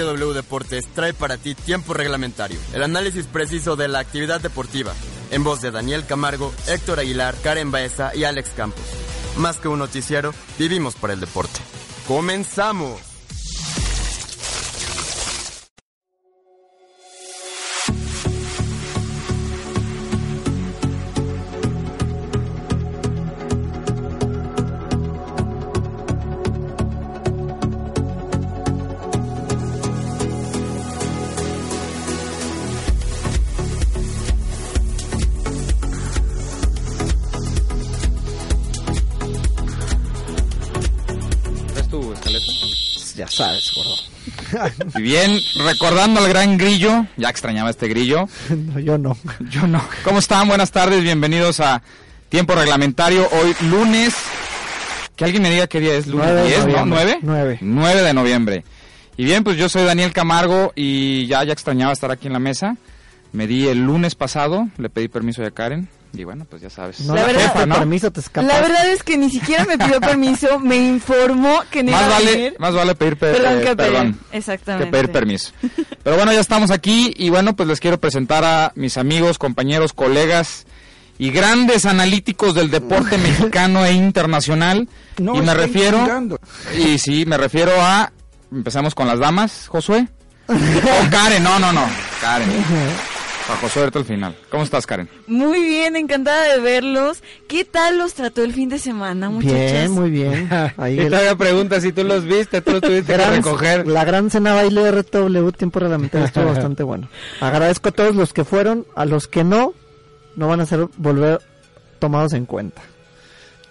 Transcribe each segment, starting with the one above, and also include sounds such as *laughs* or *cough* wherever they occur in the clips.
RTW Deportes trae para ti tiempo reglamentario, el análisis preciso de la actividad deportiva, en voz de Daniel Camargo, Héctor Aguilar, Karen Baeza y Alex Campos. Más que un noticiero, vivimos por el deporte. ¡Comenzamos! Sabes, gordo. *laughs* Y bien, recordando al gran grillo, ya extrañaba este grillo. *laughs* No, yo no. Yo no. ¿Cómo están? Buenas tardes, bienvenidos a Tiempo Reglamentario. Hoy lunes, que alguien me diga qué día es, lunes Nueve de 10, ¿no? noviembre. ¿9? Nueve. 9 de noviembre. Y bien, pues yo soy Daniel Camargo y ya, ya extrañaba estar aquí en la mesa. Me di el lunes pasado, le pedí permiso a Karen. Y bueno, pues ya sabes. No La la verdad- jefa, ¿no? permiso, te. La verdad es que ni siquiera me pidió permiso, *laughs* me informó que no Más iba a vale, venir. más vale pedir per- Perdón, eh, que pedir. perdón. Exactamente. que pedir permiso. Pero bueno, ya estamos aquí y bueno, pues les quiero presentar a mis amigos, compañeros, colegas y grandes analíticos del deporte *laughs* mexicano e internacional. No y me refiero y sí, me refiero a empezamos con las damas, Josué. *laughs* o Karen, no, no, no, Karen. A Josué ahorita al final. ¿Cómo estás, Karen? Muy bien, encantada de verlos. ¿Qué tal los trató el fin de semana, muchachos? Bien, muy bien. *laughs* Ahí Y el- todavía pregunta si tú los viste, tú los tuviste que gran- recoger. La gran cena baile de RTW, tiempo reglamentario, estuvo *laughs* bastante bueno. Agradezco a todos los que fueron, a los que no, no van a ser volver tomados en cuenta.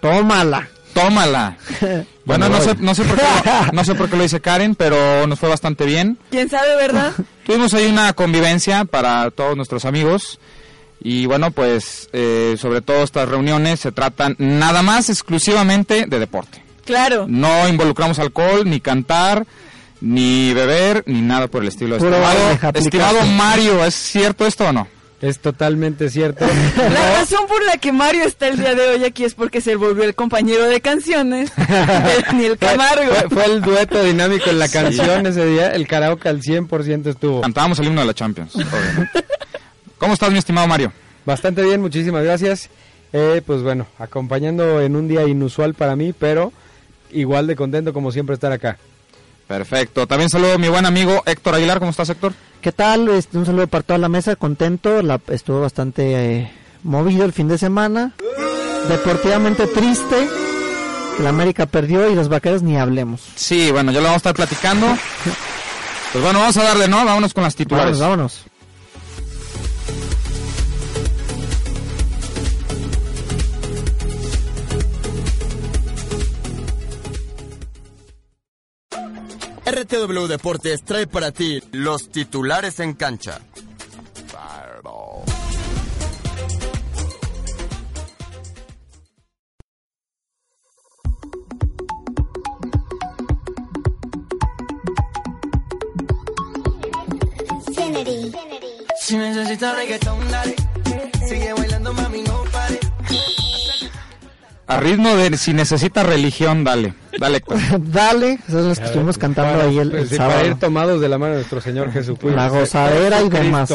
Tómala. Tómala. *laughs* Bueno, no sé, no sé por qué, lo- no sé por qué lo dice Karen, pero nos fue bastante bien. ¿Quién sabe, verdad? *laughs* Tuvimos ahí una convivencia para todos nuestros amigos y bueno, pues eh, sobre todo estas reuniones se tratan nada más exclusivamente de deporte. Claro. No involucramos alcohol, ni cantar, ni beber, ni nada por el estilo. Estimado Mario, ¿es cierto esto o no? Es totalmente cierto. *laughs* La razón por la que Mario está el día de hoy aquí es porque se volvió el compañero de canciones de *laughs* Daniel Camargo. fue- fue el dueto dinámico en la canción ese día. El karaoke al 100% estuvo. Cantábamos el himno de la Champions. obviamente. ¿Cómo estás, mi estimado Mario? Bastante bien, muchísimas gracias. Eh, pues bueno, acompañando en un día inusual para mí, pero igual de contento como siempre estar acá. Perfecto. También saludo a mi buen amigo Héctor Aguilar. ¿Cómo estás, Héctor? ¿Qué tal? Este, un saludo para toda la mesa, contento, la, estuvo bastante eh, movido el fin de semana, deportivamente triste, la América perdió y los vaqueros ni hablemos. Sí, bueno, ya lo vamos a estar platicando. *laughs* Pues bueno, vamos a darle, ¿no? Vámonos con las titulares. Vámonos, vámonos. RTW Deportes trae para ti los titulares en cancha. Si necesitas reggaetón, dale. Sigue bailando, mami. A ritmo de si necesita religión, dale. Dale, Héctor. *laughs* Dale, esas son las que estuvimos cantando Para- ahí el, el sí, para ir tomados de la mano de nuestro Señor Jesucristo. La gozadera y demás.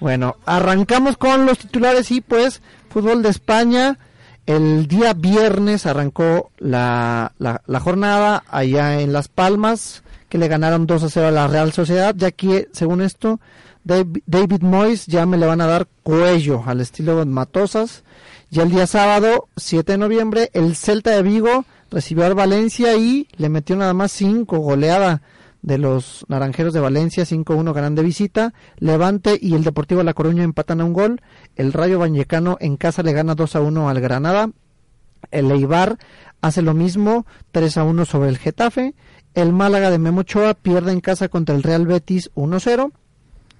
Bueno, arrancamos con los titulares y pues fútbol de España. El día viernes arrancó la, la, la jornada allá en Las Palmas, que le ganaron 2 a 0 a la Real Sociedad, ya que según esto Dav- David Moyes ya me le van a dar cuello al estilo Matosas. Y el día sábado, 7 de noviembre, el Celta de Vigo recibió al Valencia y le metió nada más 5 goleada de los Naranjeros de Valencia, 5-1 ganan de visita. Levante y el Deportivo La Coruña empatan a un gol. El Rayo Vallecano en casa le gana 2-1 al Granada. El Eibar hace lo mismo, 3-1 sobre el Getafe. el Málaga de Memo Ochoa pierde en casa contra el Real Betis 1-0.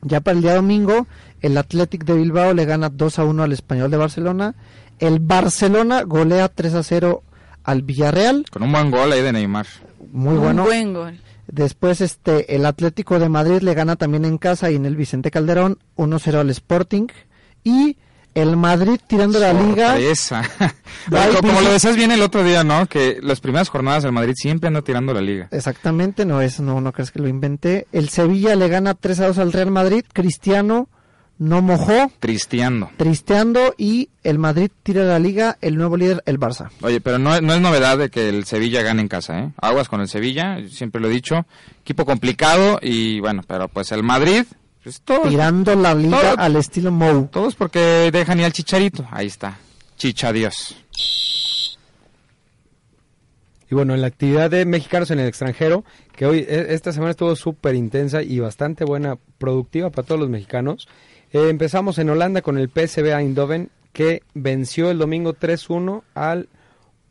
Ya para el día domingo, el Athletic de Bilbao le gana 2 a 1 al Español de Barcelona. El Barcelona golea 3 a 0 al Villarreal. Con un buen gol ahí de Neymar. Muy Un bueno. buen gol. Después este el Atlético de Madrid le gana también en casa y en el Vicente Calderón 1-0 al Sporting y el Madrid tirando la liga *laughs* como visi- lo decías bien el otro día, ¿no? Que las primeras jornadas del Madrid siempre anda tirando la liga. Exactamente, no es no no crees que lo inventé. El Sevilla le gana 3 a 2 al Real Madrid, Cristiano no mojó, Tristeando. tristeando y el Madrid tira la liga, el nuevo líder el Barça. Oye, pero no, no es novedad de que el Sevilla gane en casa, ¿eh? Aguas con el Sevilla, siempre lo he dicho. Equipo complicado y bueno, pero pues el Madrid, pues Tirando la liga al estilo Mou. todos porque dejan ir al chicharito. Ahí está. Chicha Dios. Y bueno, en la actividad de mexicanos en el extranjero, que hoy, e- esta semana estuvo súper intensa y bastante buena, productiva para todos los mexicanos. Eh, empezamos en Holanda con el PSV Eindhoven, que venció el domingo 3-1 al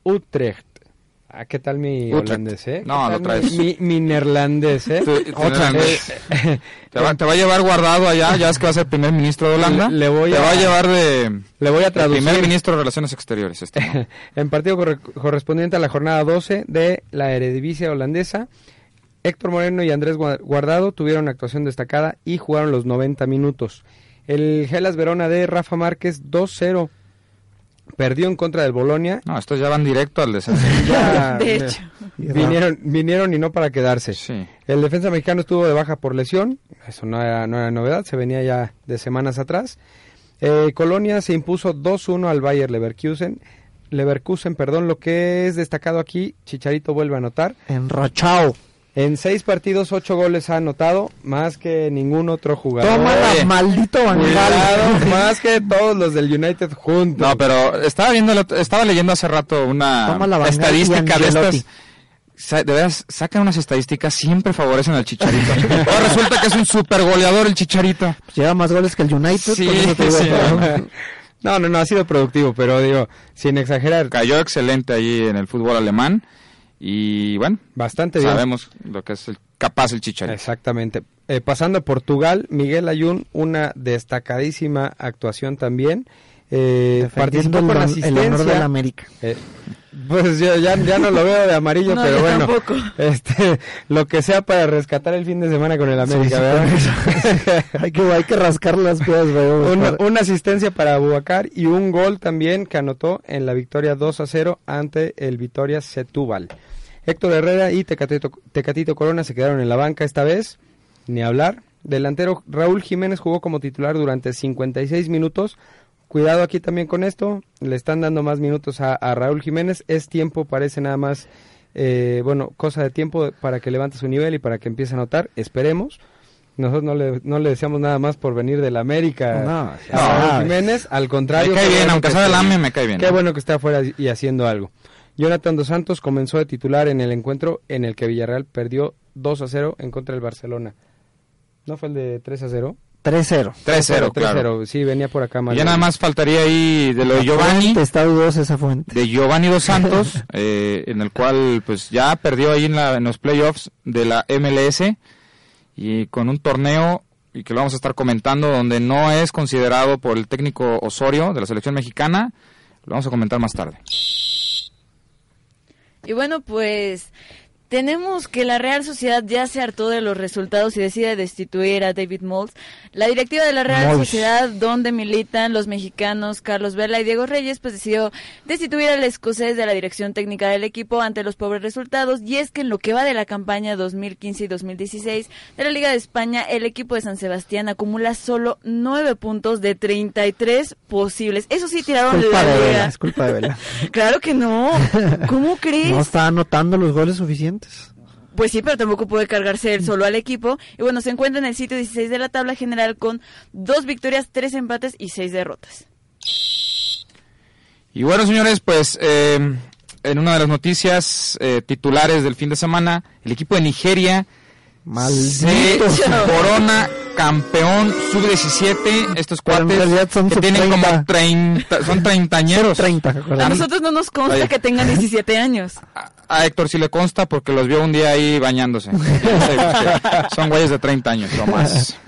Utrecht. Ah, ¿qué tal mi Utrecht. holandés, eh? ¿Qué No, lo mi- traes. Mi, mi neerlandés, eh? Otra vez. *laughs* Te va, te va a llevar guardado allá, ya es que va a ser primer ministro de Holanda. Le- le voy te a- va a llevar de, Le voy a traducir. primer ministro de Relaciones Exteriores. Este, *laughs* en partido corre- correspondiente a la jornada 12 de la Eredivisie holandesa, Héctor Moreno y Andrés Gua- Guardado tuvieron actuación destacada y jugaron los 90 minutos. El Gelas Verona de Rafa Márquez 2-0 perdió en contra del Bolonia. No, estos ya van directo al descenso. *laughs* Ya, *laughs* De hecho. vinieron, vinieron y no para quedarse. Sí. El defensa mexicano estuvo de baja por lesión, eso no era, no era novedad, se venía ya de semanas atrás. Eh, Colonia se impuso 2-1 al Bayer Leverkusen. Leverkusen, perdón, lo que es destacado aquí, Chicharito vuelve a anotar. Enrochao. En seis partidos, ocho goles ha anotado, más que ningún otro jugador. Toma Oye, la maldito Cuidado, más que todos los del United juntos. No, pero estaba viendo, el otro- estaba leyendo hace rato una estadística de estas. De veras, sacan unas estadísticas, siempre favorecen al Chicharito. *laughs* Ahora resulta que es un super goleador el Chicharito. Lleva más goles que el United. Sí, te *laughs* No, no, no, ha sido productivo, pero digo, sin exagerar, Cayó excelente ahí en el fútbol alemán. Y bueno, bastante bien. sabemos lo que es el, capaz el Chicharito. Exactamente. Eh, pasando a Portugal, Miguel Ayun, una destacadísima actuación también. Eh, participó el, con asistencia. el honor de la América. Eh, pues yo ya, ya no lo veo de amarillo, *laughs* No, pero bueno, tampoco. este, lo que sea para rescatar el fin de semana con el América, sí, ¿verdad? *laughs* hay, que, hay que rascar las piedras, una, una asistencia para Abubacar y un gol también que anotó en la victoria 2 a 0 ante el Vitoria Setúbal. Héctor Herrera y Tecatito, Tecatito Corona se quedaron en la banca esta vez, ni hablar. Delantero Raúl Jiménez jugó como titular durante 56 minutos. Cuidado aquí también con esto, le están dando más minutos a, a Raúl Jiménez. Es tiempo, parece nada más, eh, bueno, cosa de tiempo para que levante su nivel y para que empiece a anotar. Esperemos. Nosotros no le, no le deseamos nada más por venir del América No, a ya Raúl. Jiménez. Al Me contrario, cae qué bien, aunque que sea del AME, me cae bien. Qué bueno que esté afuera y haciendo algo. Jonathan Dos Santos comenzó de titular en el encuentro en el que Villarreal perdió 2 a 0 en contra del Barcelona. ¿No fue el de 3 a 0? 3-0. 3-0, 3-0, claro. sí, venía por acá ya nada más faltaría ahí de lo de Giovanni, fuente, Está dudosa esa fuente. de Giovanni Dos *laughs* Santos, eh, en el cual pues ya perdió ahí en, la- en los playoffs de la MLS y con un torneo y que lo vamos a estar comentando donde no es considerado por el técnico Osorio de la selección mexicana, lo vamos a comentar más tarde. Y bueno, pues tenemos que la Real Sociedad ya se hartó de los resultados y decide destituir a David Moles. La directiva de la Real Moles. Sociedad, donde militan los mexicanos Carlos Vela y Diego Reyes, pues decidió destituir al escocés de la dirección técnica del equipo ante los pobres resultados. Y es que en lo que va de la campaña 2015 y 2016 de la Liga de España, el equipo de San Sebastián acumula solo 9 puntos de 33 posibles. Eso sí, tiraron Culpa la de. Vela, es culpa de Vela. *laughs* Claro que no. ¿Cómo *laughs* crees? No está anotando los goles suficientes. Pues sí, pero tampoco puede cargarse él solo al equipo. Y bueno, se encuentra en el sitio 16 de la tabla general con dos victorias, tres empates y seis derrotas. Y bueno, señores, pues eh, en una de las noticias eh, titulares del fin de semana, el equipo de Nigeria se Maldito. corona campeón sub-17. Estos Pero en cuates realidad son que tienen como sub-30. 30, son treintañeros. 30, A nosotros no nos consta Oye. que tengan 17 años. A, a Héctor sí le consta porque los vio un día ahí bañándose. *laughs* son güeyes de 30 años o más. *laughs*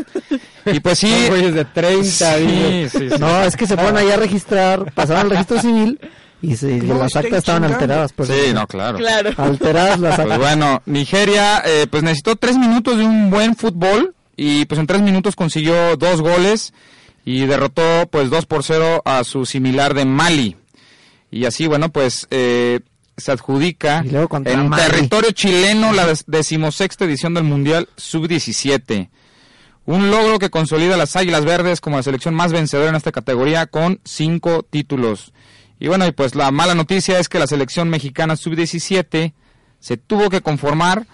Y pues sí. Son güeyes de 30, digo. sí, sí, sí. No, es que se fueron ahí a registrar, pasaron al registro civil y, se, y las actas estaban alteradas. Pues, Sí, no, claro. Claro. Alteradas las Pues actas. bueno, Nigeria eh, pues necesitó tres minutos de un buen fútbol y pues en tres minutos consiguió dos goles y derrotó pues dos por cero a su similar de Mali. Y así, bueno, pues eh, se adjudica en Mali. territorio chileno la decimosexta edición del Mundial Sub-17. Un logro que consolida a las Águilas Verdes como la selección más vencedora en esta categoría con cinco títulos. Y bueno, y pues la mala noticia es que la selección mexicana Sub-17 se tuvo que conformar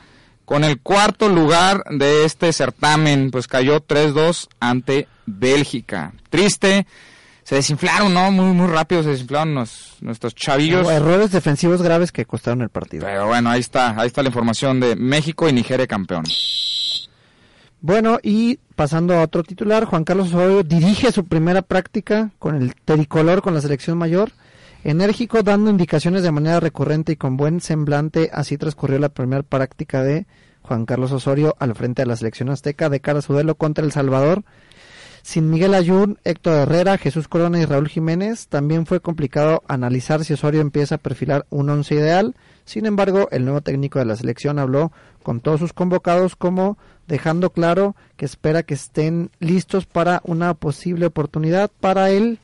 con el cuarto lugar de este certamen, pues cayó 3-2 ante Bélgica. Triste, se desinflaron, ¿no? Muy, muy rápido se desinflaron nuestros chavillos. Errores defensivos graves que costaron el partido. Pero bueno, ahí está, ahí está la información de México y Nigeria campeón. Bueno, y pasando a otro titular, Juan Carlos Osorio dirige su primera práctica con el tricolor con la selección mayor. Enérgico, dando indicaciones de manera recurrente y con buen semblante, así transcurrió la primera práctica de Juan Carlos Osorio al frente de la selección azteca de cara a su duelo contra El Salvador. Sin Miguel Ayun, Héctor Herrera, Jesús Corona y Raúl Jiménez, también fue complicado analizar si Osorio empieza a perfilar un once ideal. Sin embargo, el nuevo técnico de la selección habló con todos sus convocados como dejando claro que espera que estén listos para una posible oportunidad para él.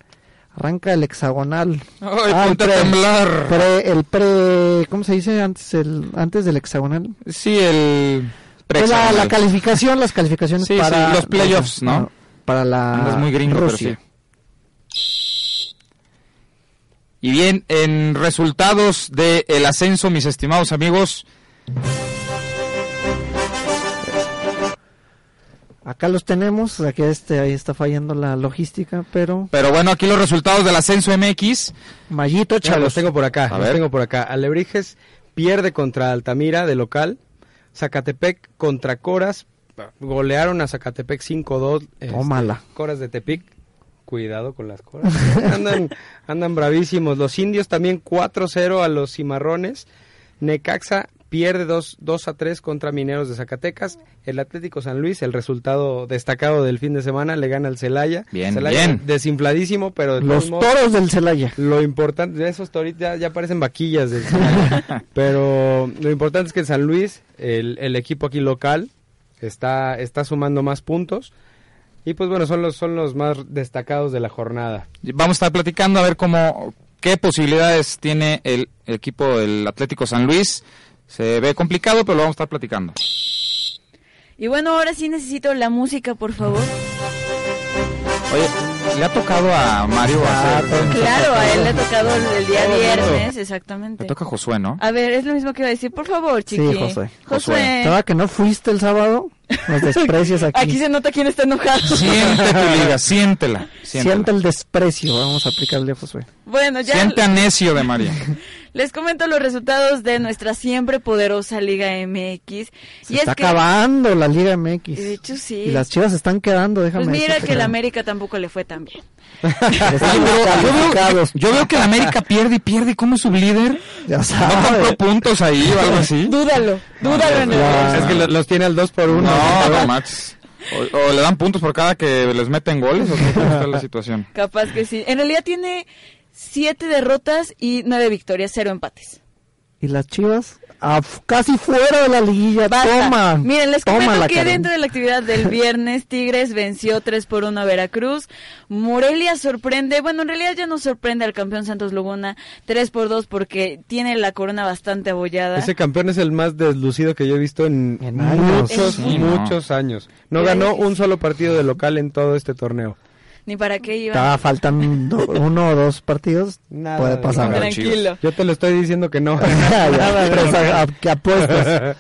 Arranca el hexagonal. ¡Ay, Ah, el ponte a pre- temblar! pre- el pre, ¿cómo se dice antes el antes del hexagonal? Sí, el... Pues la, la calificación, las calificaciones Sí, para sí, los playoffs, ¿no? Para la Andas muy gringo, pero Rusia. sí. Y bien, en resultados del ascenso, mis estimados amigos, Acá los tenemos, aquí este ahí está fallando la logística, pero pero bueno, aquí los resultados del ascenso MX. Mallito, chavos. los tengo por acá, A los ver. tengo por acá. Alebrijes pierde contra Altamira de local. Zacatepec contra Coras. Golearon a Zacatepec 5-2. este, Tómala. Coras de Tepic. Cuidado con las coras. *laughs* andan, andan bravísimos. Los indios también 4-0 a los cimarrones. Necaxa pierde 2, 2 a 3 contra Mineros de Zacatecas. El Atlético San Luis, el resultado destacado del fin de semana, le gana al Celaya. Bien, Celaya bien. Desinfladísimo, pero de Los modos- toros del Celaya. lo importante, esos toritos ya, ya parecen vaquillas del Celaya. *laughs* pero lo importante es que el San Luis, el, el equipo aquí local, está, está sumando más puntos. Y pues bueno, son los, son los más destacados de la jornada. Vamos a estar platicando a ver cómo, qué posibilidades tiene el equipo del Atlético San Luis. Se ve complicado, pero lo vamos a estar platicando. Y bueno, ahora sí necesito la música, por favor. Oye, ¿le ha tocado a Mario Ah, hacer... Claro, a él le ha tocado el, día Todo el mundo. viernes, exactamente. Le toca a Josué, ¿no? A ver, es lo mismo que iba a decir. Por favor, chiqui. Sí, Josué. Josué. Estaba que no fuiste el sábado, nos desprecias aquí. Aquí se nota quién está enojado. Siente tu liga, *laughs* siéntela. siéntela. Siente el desprecio, vamos a aplicarle a Josué. Bueno, ya Siente a necio de María. *laughs* les comento los resultados de nuestra siempre poderosa Liga MX. Se y está es que, acabando la Liga MX. de hecho, sí. Y las chivas se están quedando, déjame Pues mira que el América tampoco le fue tan bien. *laughs* Yo, veo, yo veo que la América pierde y pierde. ¿Cómo es sublíder? Ya ¿No sabes. compró puntos ahí o algo así? Dúdalo, dúdalo en el... ya. Es que lo- los tiene al 2 por 1. No, no, Max. O, o le dan puntos por cada que les meten goles o qué está la situación. Capaz que sí. En realidad tiene siete derrotas y nueve victorias, cero empates. Y las chivas, ah, casi fuera de la liguilla. Basta. Toma. Miren, les Toma comento que Karen. dentro de la actividad del *laughs* viernes, Tigres venció 3 por 1 a Veracruz. Morelia sorprende, bueno, en realidad ya no sorprende al campeón Santos Laguna 3 por 2 porque tiene la corona bastante abollada. Ese campeón es el más deslucido que yo he visto en, En años. muchos, Sí, no. muchos años. No ganó un solo partido de local en todo este torneo. Ni para qué iba. Estaba faltando uno o dos partidos. Nada puede de pasar. nada. Tranquilo. Yo te lo estoy diciendo que no. *laughs* *laughs* Ya, pero a- a- que apuestas.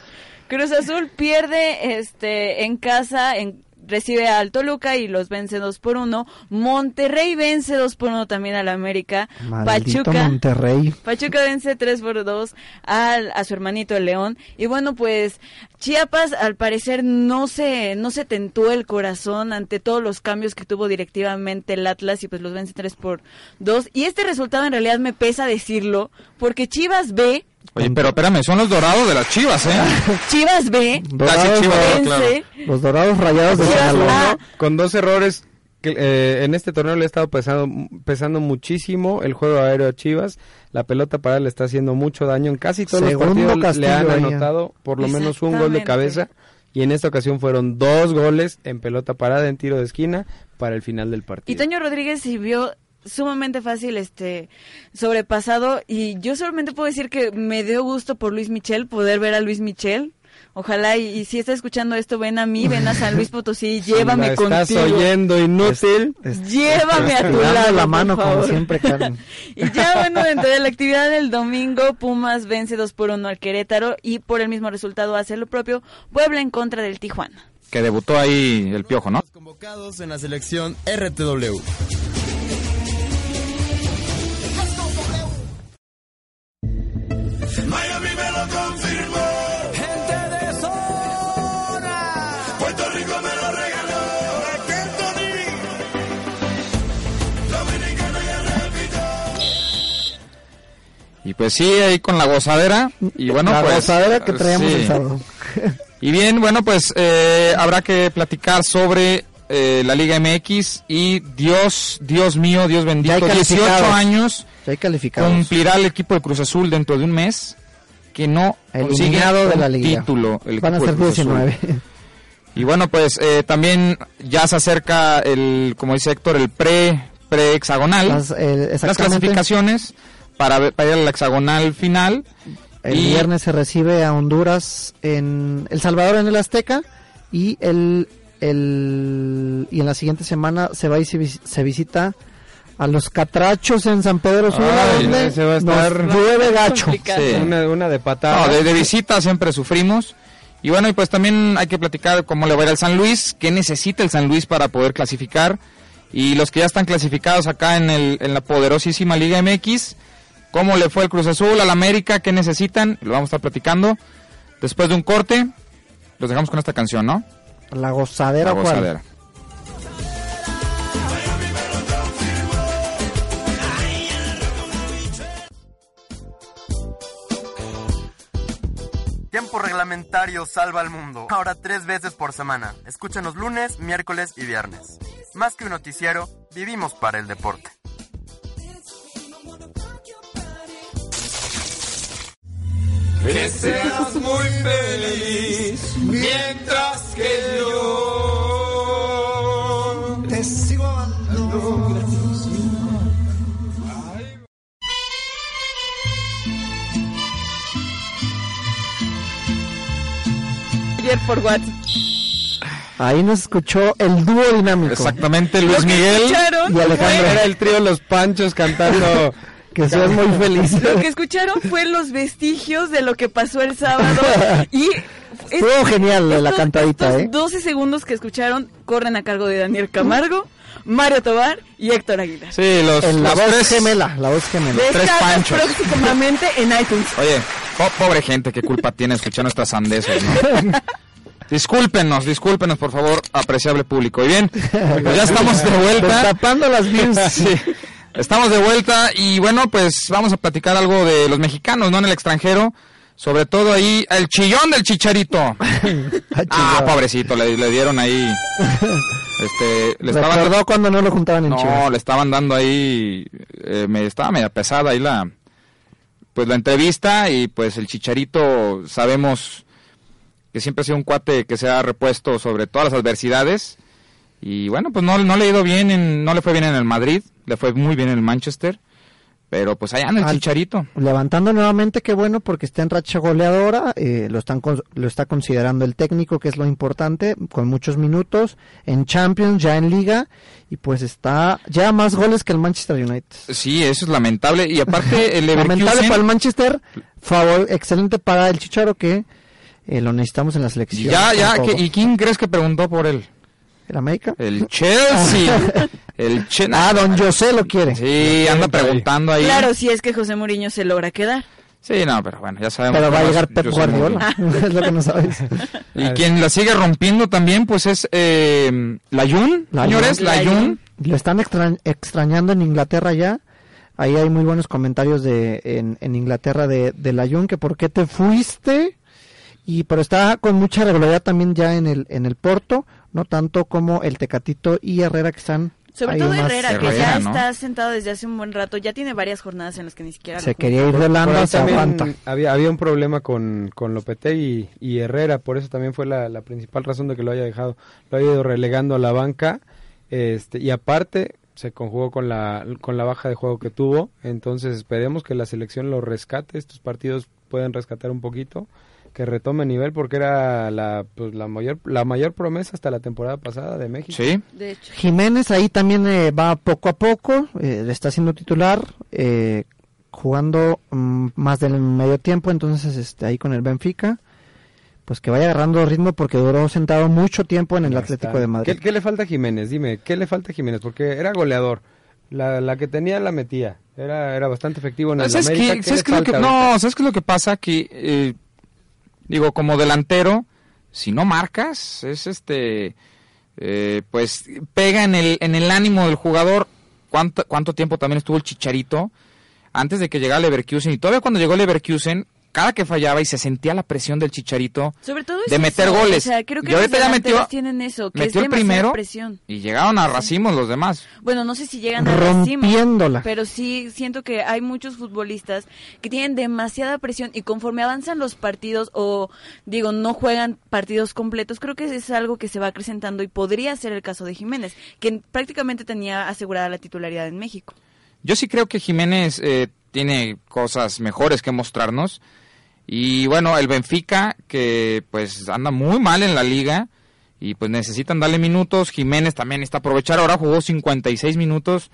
Cruz Azul pierde este en casa en recibe al Toluca y los vence 2 por 1. Monterrey vence 2 por 1 también al América. Maldito Pachuca. Monterrey. Pachuca vence 3 por 2 al, a su hermanito el León. Y bueno, pues Chiapas al parecer no se, no se tentó el corazón ante todos los cambios que tuvo directivamente el Atlas y pues los vence 3 por 2. Y este resultado en realidad me pesa decirlo porque Chivas B, Oye, pero espérame, son los dorados de las chivas, ¿eh? *laughs* Chivas B, Dorados, Chivas, dorados, claro. vence Los dorados rayados de Chivas Sinaloa. Con dos errores que eh, en este torneo le ha estado pesando, pesando muchísimo el juego aéreo a Chivas. La pelota para él le está haciendo mucho daño. En casi todos Segundo los partidos le han anotado por lo menos un gol de cabeza. Y en esta ocasión fueron dos goles en pelota parada en tiro de esquina para el final del Y partido. Toño Rodríguez se vio sumamente fácil este sobrepasado y yo solamente puedo decir que me dio gusto por Luis Michel poder ver a Luis Michel ojalá y, y si está escuchando esto ven a mí ven a San Luis Potosí *laughs* llévame La estás contigo oyendo inútil. llévame a tu lado la por mano como favor. siempre, Karen. *laughs* y ya bueno dentro de la actividad del domingo Pumas vence 2 por 1 al Querétaro y por el mismo resultado hace lo propio Puebla en contra del Tijuana Que debutó ahí el piojo, ¿no? Convocados en la selección RTW. Miami me lo confirmó. Gente de zona. Puerto Rico me lo regaló. Dominicano ya repito. Y pues sí, ahí con la gozadera. Y bueno, la pues. gozadera que traíamos sí. el sábado. Y bien, bueno, pues eh, habrá que platicar sobre eh, la Liga MX y Dios, Dios mío, Dios bendito, Ya hay 18 calificados. años cumplirá el equipo de Cruz Azul dentro de un mes que no consigue Eliminado de un la liga. título. El Van a ser Cruz Azul. 19. Y bueno, pues eh, también ya se acerca el, como dice Héctor, el pre, pre hexagonal, Las, eh, las clasificaciones para, para ir al hexagonal final. El Y- viernes se recibe a Honduras en El Salvador en el Azteca y el, el y en la siguiente semana se va y se, se visita a los Catrachos en San Pedro Sula Ay, donde ese va a nos estar- llueve gacho. Complicado. Sí. Una, una de patada. No, de, de visita siempre sufrimos. Y bueno, y pues también hay que platicar cómo le va a ir al San Luis, qué necesita el San Luis para poder clasificar. Y los que ya están clasificados acá en, el, en la poderosísima Liga MX, cómo le fue el Cruz Azul, al América, qué necesitan, lo vamos a estar platicando. Después de un corte, los dejamos con esta canción, ¿no? La gozadera, La ¿cuál? gozadera. Tiempo reglamentario salva al mundo. Ahora tres veces por semana. Escúchanos lunes, miércoles y viernes. Más que un noticiero, vivimos para el deporte. Que seas muy feliz mientras que yo te sigo amando. ayer por WhatsApp Ahí nos escuchó el dúo dinámico Exactamente, Luis Miguel. y Alejandro. Era el trío Los Panchos cantando. *laughs* que seas muy *laughs* feliz. Lo que escucharon fue los vestigios de lo que pasó el sábado y *laughs* es- Estuvo genial la cantadita, estos ¿eh? 12 segundos que escucharon corren a cargo de Daniel Camargo, Mario Tobar y Héctor Aguilar. Sí, los, En la los voz tres- gemela, la voz gemela. tres panchos. próximamente *laughs* en iTunes. Oye, po- pobre gente, qué culpa tiene escuchar nuestras sandeces, ¿no? Discúlpenos, discúlpenos, por favor, apreciable público. Y bien, pues ya estamos de vuelta. Destapando las views. Sí, estamos de vuelta y bueno, pues vamos a platicar algo de los mexicanos, ¿no? En el extranjero. Sobre todo ahí, el chillón del chicharito. *laughs* Ah, pobrecito, le, le dieron ahí. Este, le estaban Recordó cuando no lo juntaban en no, Chivas. le estaban dando ahí, eh, me estaba media pesada ahí la, pues la entrevista y pues el Chicharito sabemos que siempre ha sido un cuate que se ha repuesto sobre todas las adversidades y bueno, pues no, no le ha ido bien, en, no le fue bien en el Madrid, le fue muy bien en el Manchester, pero pues allá en el Al- Chicharito. Levantando nuevamente, qué bueno, porque está en racha goleadora, eh, lo, están con- lo está considerando el técnico, que es lo importante, con muchos minutos, en Champions, ya en Liga, y pues está ya más goles que el Manchester United. Sí, eso es lamentable y aparte *laughs* el Lamentable Leverkusen para el Manchester, favor, excelente para el Chicharo, que eh, lo necesitamos en la selección. ya, ya, que- ¿y quién crees que preguntó por él? ¿El América? El Chelsea. *laughs* el Che- Ah, don José lo quiere. Sí, anda preguntando ahí. Claro, si es que José Mourinho se logra quedar. Sí, no, pero bueno, ya sabemos. Pero va a llegar Pep José Guardiola. *laughs* es lo que no sabes. Y quien la sigue rompiendo también, pues es eh, Layun, Layún. señores, Layún. Layun. Lo están extra- extrañando en Inglaterra ya. Ahí hay muy buenos comentarios de en, en Inglaterra de, de Layún, que por qué te fuiste. Y pero está con mucha regularidad también ya en el en el Porto, no tanto como el Tecatito y Herrera que están Sobre todo Herrera, que ya ¿no? está sentado desde hace un buen rato, ya tiene varias jornadas en las que ni siquiera se quería ir de se aguanta. había, había un problema con, con Lopetegui y, y Herrera, por eso también fue la, la principal razón de que lo haya dejado, lo haya ido relegando a la banca, este, y aparte se conjugó con la, con la baja de juego que tuvo, entonces esperemos que la selección lo rescate, estos partidos pueden rescatar un poquito, que retome nivel porque era la, pues, la mayor la mayor promesa hasta la temporada pasada de México. Sí, De hecho. Jiménez ahí también eh, va poco a poco, eh, está siendo titular, eh, jugando mm, más del medio tiempo, entonces este, ahí con el Benfica, pues que vaya agarrando ritmo porque duró sentado mucho tiempo en el Ya Atlético está. de Madrid. ¿Qué, qué le falta a Jiménez? Dime, ¿qué le falta a Jiménez? Porque era goleador. La, la que tenía la metía. Era, era bastante efectivo en el ¿Sabes América. qué? ¿Qué ¿Sabes le qué es lo que, ahorita? no, ¿sabes qué es lo que pasa? Que, eh, digo, como delantero, si no marcas, es este, eh, pues pega en el, en el ánimo del jugador. ¿Cuánto, ¿Cuánto tiempo también estuvo el Chicharito antes de que llegara Leverkusen? Y todavía cuando llegó Leverkusen, cada que fallaba y se sentía la presión del Chicharito Sobre todo es de meter eso, goles. O sea, creo que y ahorita los ya metió, tienen eso, que metió es el primero presión. y llegaron a racimos los demás. Bueno, no sé si llegan a racimos, Rompiéndola. pero sí siento que hay muchos futbolistas que tienen demasiada presión y conforme avanzan los partidos o digo no juegan partidos completos, creo que es algo que se va acrecentando y podría ser el caso de Jiménez, que prácticamente tenía asegurada la titularidad en México. Yo sí creo que Jiménez eh, tiene cosas mejores que mostrarnos. Y bueno, el Benfica, que pues anda muy mal en la liga y pues necesitan darle minutos. Jiménez también está aprovechar. Ahora jugó 56 minutos.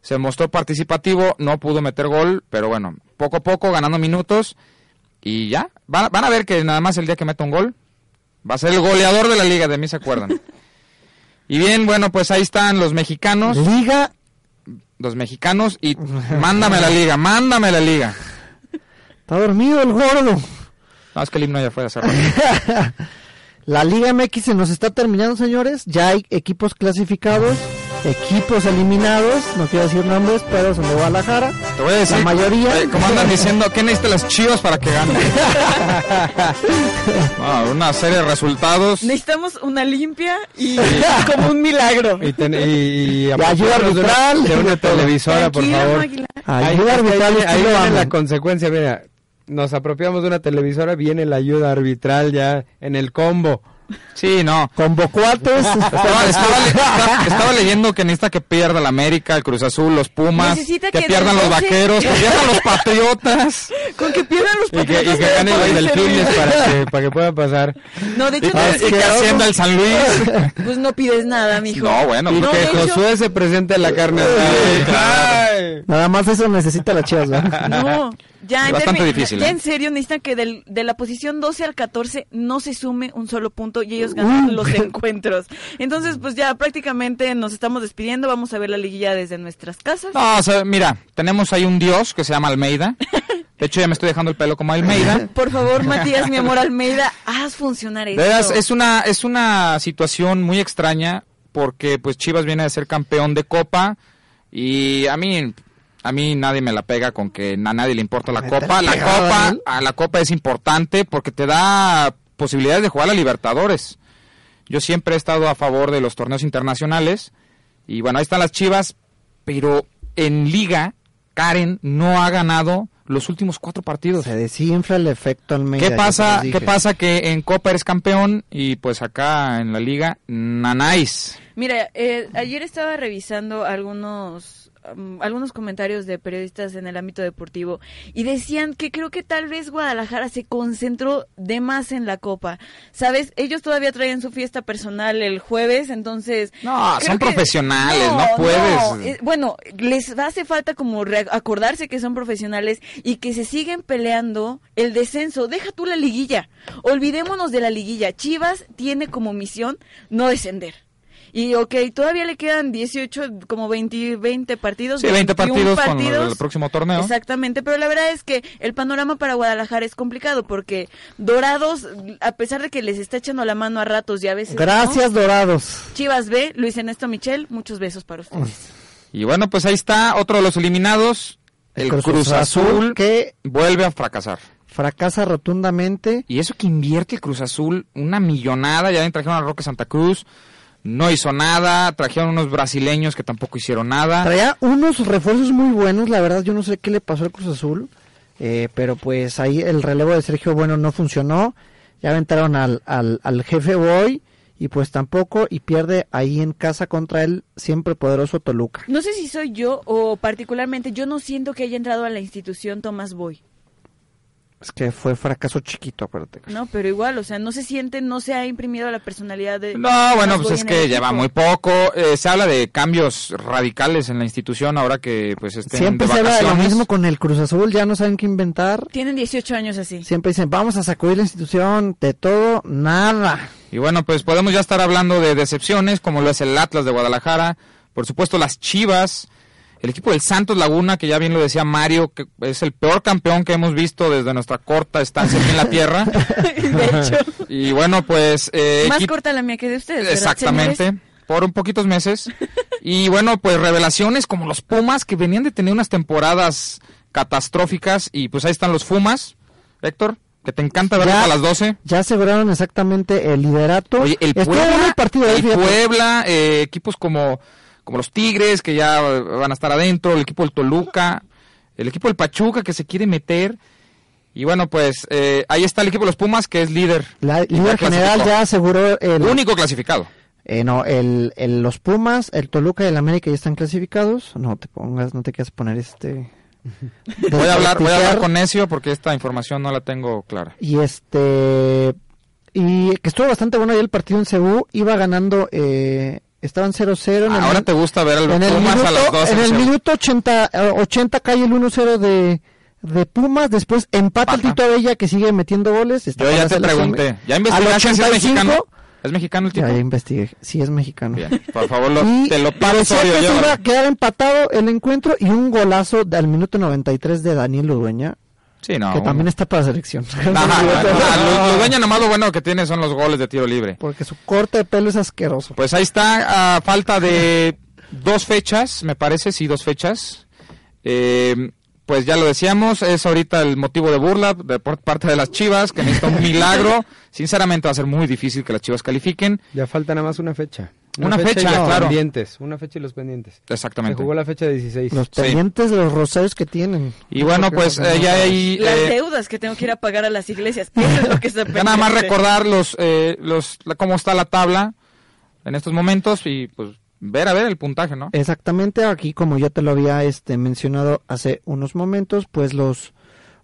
Se mostró participativo, no pudo meter gol, pero bueno, poco a poco ganando minutos. Y ya, van, van a ver que nada más el día que meta un gol, va a ser el goleador de la liga, de mí se acuerdan. *laughs* y bien, bueno, pues ahí están los mexicanos Liga, los mexicanos y mándame la liga, mándame la liga. Está dormido el gordo. No, es que el himno ya fue hace rato. *laughs* La Liga MX se nos está terminando, señores. Ya hay equipos clasificados, equipos eliminados. No quiero decir nombres, pero son de Guadalajara. Te voy a decir, La mayoría. *laughs* como andan diciendo, ¿qué necesitan las chivas para que ganen? *laughs* No, una serie de resultados. Necesitamos una limpia y como un milagro. Y, ten- y, y ayuda apoyarnos de una- arbitral. De una televisora, por favor. Ahí, Ayuda que arbitral. ahí ahí estilo viene la consecuencia, mira, nos apropiamos de una televisora, viene la ayuda arbitral ya en el combo. Sí, no. Convocuates. *laughs* Estaba, estaba le- estaba- estaba leyendo que necesita que pierda la América, el Cruz Azul, los Pumas, Necesita que, que pierdan los vaqueros, que pierdan los *laughs* patriotas. Con que pierdan los Y que, y patriotas que ganen los delfines para que, *laughs* para que pueda pasar. No, de Y hecho, que, no, y que ascienda el San Luis. pues no pides nada, mijo. No, bueno, Y No, que de hecho- Josué se presente en la carne asada. Ay. Nada más eso necesita la Chivas, ¿verdad? No, ya en, Bastante difícil, ya ¿eh? en serio necesitan que del- de la posición 12 al 14 no se sume un solo punto y ellos ganan los *laughs* encuentros. Entonces, pues ya prácticamente nos estamos despidiendo. Vamos a ver la liguilla desde nuestras casas. No, o sea, mira, tenemos ahí un dios que se llama Almeida. De hecho, ya me estoy dejando el pelo como Almeida. *laughs* Por favor, Matías, mi amor Almeida, haz funcionar esto. veras, es una, es una situación muy extraña porque pues Chivas viene de ser campeón de Copa y a mí a mí nadie me la pega con que a nadie le importa la Copa. La Copa, ¿no? a la Copa es importante porque te da posibilidades de jugar a Libertadores. Yo siempre he estado a favor de los torneos internacionales y bueno, ahí están las Chivas, pero en liga Karen no ha ganado los últimos cuatro partidos. Se desinfla el efecto Almeida. ¿Qué pasa? ¿Qué pasa? Que en Copa eres campeón y pues acá en la liga, nanáis. Mira, eh, ayer estaba revisando algunos um, algunos comentarios de periodistas en el ámbito deportivo y decían que creo que tal vez Guadalajara se concentró de más en la Copa. ¿Sabes? Ellos todavía traen su fiesta personal el jueves, entonces... No, son que- profesionales, no puedes. no, eh, bueno, les hace falta como acordarse que son profesionales y que se siguen peleando el descenso. Deja tú la liguilla. Olvidémonos de la liguilla. Chivas tiene como misión no descender. Y ok, todavía le quedan 18, como 20, 20 partidos. Sí, 20 21 partidos, con el próximo torneo. Exactamente, pero la verdad es que el panorama para Guadalajara es complicado porque Dorados, a pesar de que les está echando la mano a ratos y a veces... no, Gracias, Dorados. Chivas B, Luis Ernesto Michel, muchos besos para ustedes. Y bueno, pues ahí está otro de los eliminados. El, Cruz, Azul, que vuelve a fracasar. fracasa rotundamente. Y eso que invierte el Cruz Azul, una millonada, ya trajeron a Roque Santa Cruz, no hizo nada, trajeron unos brasileños que tampoco hicieron nada. Traía unos refuerzos muy buenos, la verdad yo no sé qué le pasó al Cruz Azul, eh, pero pues ahí el relevo de Sergio Bueno no funcionó, ya aventaron al, al, al jefe Boy y pues tampoco y pierde ahí en casa contra el siempre poderoso Toluca. No sé si soy yo o particularmente yo no siento que haya entrado a la institución Tomás Boy. Es que fue fracaso chiquito, acuérdate. No, pero igual, o sea, no se siente, no se ha imprimido la personalidad de... No, bueno, pues es que lleva muy poco. Eh, se habla de cambios radicales en la institución ahora que pues estén Siempre de se habla de lo mismo con el Cruz Azul, ya no saben qué inventar. Tienen 18 años así. Siempre dicen, vamos a sacudir la institución, de todo, nada. Y bueno, pues podemos ya estar hablando de decepciones, como lo es el Atlas de Guadalajara, por supuesto las Chivas, el equipo del Santos Laguna, que ya bien lo decía Mario, que es el peor campeón que hemos visto desde nuestra corta estancia aquí en la tierra. *laughs* de hecho, *laughs* Y bueno, pues... eh, más corta la mía que de ustedes, ¿verdad, Exactamente, señores? por un poquitos meses. Y bueno, pues revelaciones como los Pumas, que venían de tener unas temporadas catastróficas, y pues ahí están los Fumas, Héctor, que te encanta verlos Ya- a las 12. Ya aseguraron exactamente el liderato. Oye, el Puebla, el partido, eh, el fíjate. Puebla, eh, equipos como, como los Tigres, que ya van a estar adentro, el equipo del Toluca, el equipo del Pachuca, que se quiere meter. Y bueno, pues eh, ahí está el equipo de los Pumas, que es líder. La líder general clasificó. ya aseguró el, Único clasificado. eh, no, el, el- los Pumas, el Toluca y el América ya están clasificados. No te pongas, no te quieras poner este. *laughs* Voy a hablar, voy a hablar con Necio porque esta información no la tengo clara. Y este. Y que estuvo bastante bueno ahí el partido en Cebu. Iba ganando. Eh, estaban 0-0. en el Ahora min- te gusta ver a los en el Pumas minuto, a las 12. en el minuto 80, eh, 80 cae el 1-0 de, de Pumas. Después empata el. Tito Abella que sigue metiendo goles. Yo ya te pregunté. ¿Ya Al investigaste si es 85, mexicano? ¿Es mexicano el tipo? Ya, ya investigué. Sí, es mexicano. Bien, por favor, lo- Y te lo Osorio, que iba a quedar empatado el encuentro y un golazo al minuto 93 de Daniel Ludueña, Sí, no. que un- también está para selección. *laughs* Ludueña nomás lo bueno que tiene son los goles de tiro libre. Porque su corte de pelo es asqueroso. Pues ahí está, a falta de dos fechas, me parece, sí, dos fechas. Eh, pues ya lo decíamos, es ahorita el motivo de burla de por parte de las Chivas, que necesita un *laughs* milagro. Sinceramente va a ser muy difícil que las Chivas califiquen. Ya falta nada más una fecha. Una fecha, y los claro. pendientes. Una fecha y los pendientes. Se Exactamente. jugó la fecha de 16. Los Sí. pendientes de los rosarios que tienen. Y bueno, pues eh, ya hay... Las eh, deudas que tengo que ir a pagar a las iglesias. Eso es lo que está *laughs* Ya nada más recordar los, eh, los, la- cómo está la tabla en estos momentos y pues ver a ver el puntaje, ¿no? Exactamente, aquí como ya te lo había este mencionado hace unos momentos, pues los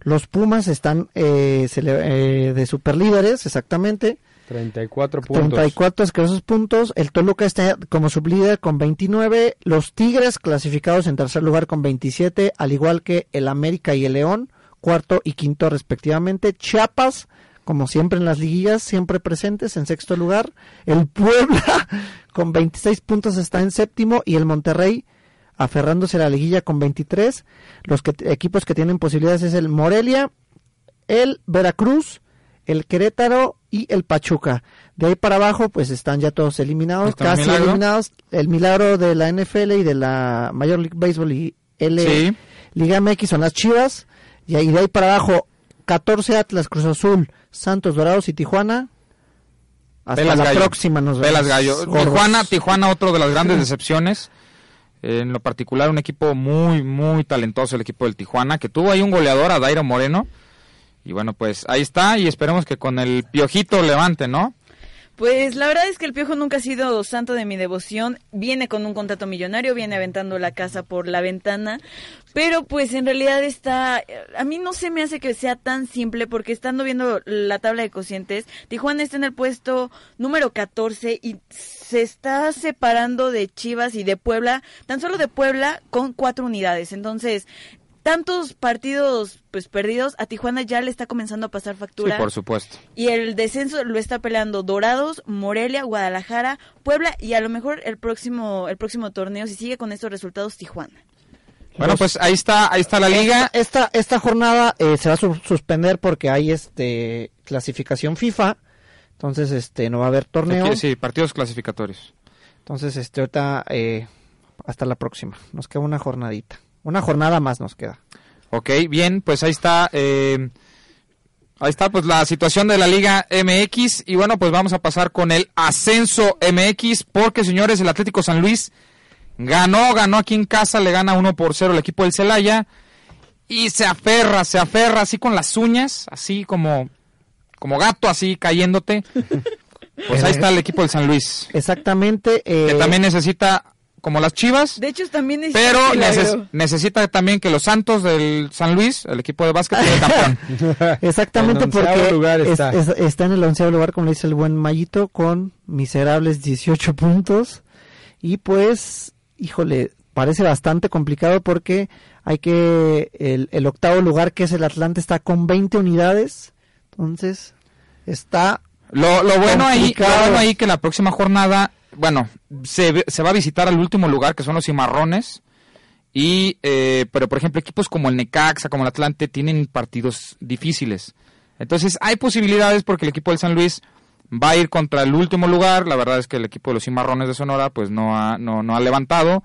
los Pumas están eh, cele- eh, de superlíderes, exactamente, 34 puntos. 34 escasos puntos, el Toluca está como sublíder con 29, los Tigres clasificados en tercer lugar con 27, al igual que el América y el León, cuarto y quinto respectivamente, Chiapas como siempre en las liguillas, siempre presentes en sexto lugar. El Puebla *laughs* con 26 puntos está en séptimo y el Monterrey aferrándose a la liguilla con 23. Los que, equipos que tienen posibilidades es el Morelia, el Veracruz, el Querétaro y el Pachuca. De ahí para abajo pues están ya todos eliminados, Está casi milagro. eliminados. El milagro de la NFL y de la Major League Baseball y L Sí. Liga MX son las Chivas. Y ahí de ahí para abajo 14 Atlas, Cruz Azul, Santos, Dorados y Tijuana. Hasta Velas la Gallo. próxima nos vemos. Velas Gallo. Tijuana, Tijuana, otro de las grandes decepciones. En lo particular, un equipo muy, muy talentoso, el equipo del Tijuana, que tuvo ahí un goleador, a Dairo Moreno. Y bueno, pues ahí está, y esperemos que con el piojito levante, ¿no? Pues la verdad es que el Piojo nunca ha sido santo de mi devoción. Viene con un contrato millonario, viene aventando la casa por la ventana. Pero pues en realidad está... A mí no se me hace que sea tan simple porque estando viendo la tabla de cocientes, Tijuana está en el puesto número 14 y se está separando de Chivas y de Puebla, tan solo de Puebla con cuatro unidades. Entonces... tantos partidos pues perdidos, a Tijuana ya le está comenzando a pasar Sí, factura. por supuesto. Y el descenso lo está peleando Dorados, Morelia, Guadalajara, Puebla y a lo mejor el próximo el próximo torneo si sigue con estos resultados Tijuana. Bueno, pues ahí está, ahí está la liga. Esta, esta jornada eh, se va a su- suspender porque hay este clasificación FIFA. Entonces, este, no va a haber torneo. Aquí, Sí, partidos clasificatorios. Entonces, este, ahorita, eh, hasta la próxima. Nos queda una jornadita. Una jornada más nos queda. Ok, bien, pues ahí está. eh, ahí está, pues la situación de la Liga MX. Y bueno, pues vamos a pasar con el ascenso MX. Porque, señores, el Atlético San Luis ganó, ganó aquí en casa, le gana 1 por 0 el equipo del Celaya. Y se aferra, se aferra así con las uñas, así como, como gato, así cayéndote. *laughs* Pues ahí está el equipo del San Luis. Exactamente. eh, Que también necesita, como las chivas, De hecho también es pero neces- necesita también que los Santos del San Luis, el equipo de básquet, quede campeón. *laughs* Exactamente porque lugar está. es- está en el onceavo lugar, como le dice el buen Mayito, con miserables 18 *laughs* puntos. Y pues, híjole, parece bastante complicado porque hay que, el, el octavo lugar, que es el Atlante, está con 20 unidades. Entonces, está Lo, lo bueno ahí, lo bueno ahí que la próxima jornada, bueno, se, ve- se va a visitar al último lugar, que son los cimarrones. Y, eh, pero por ejemplo, equipos como el Necaxa, como el Atlante, tienen partidos difíciles. Entonces, hay posibilidades porque el equipo del San Luis va a ir contra el último lugar. La verdad es que el equipo de los cimarrones de Sonora, pues no ha, no, no ha levantado.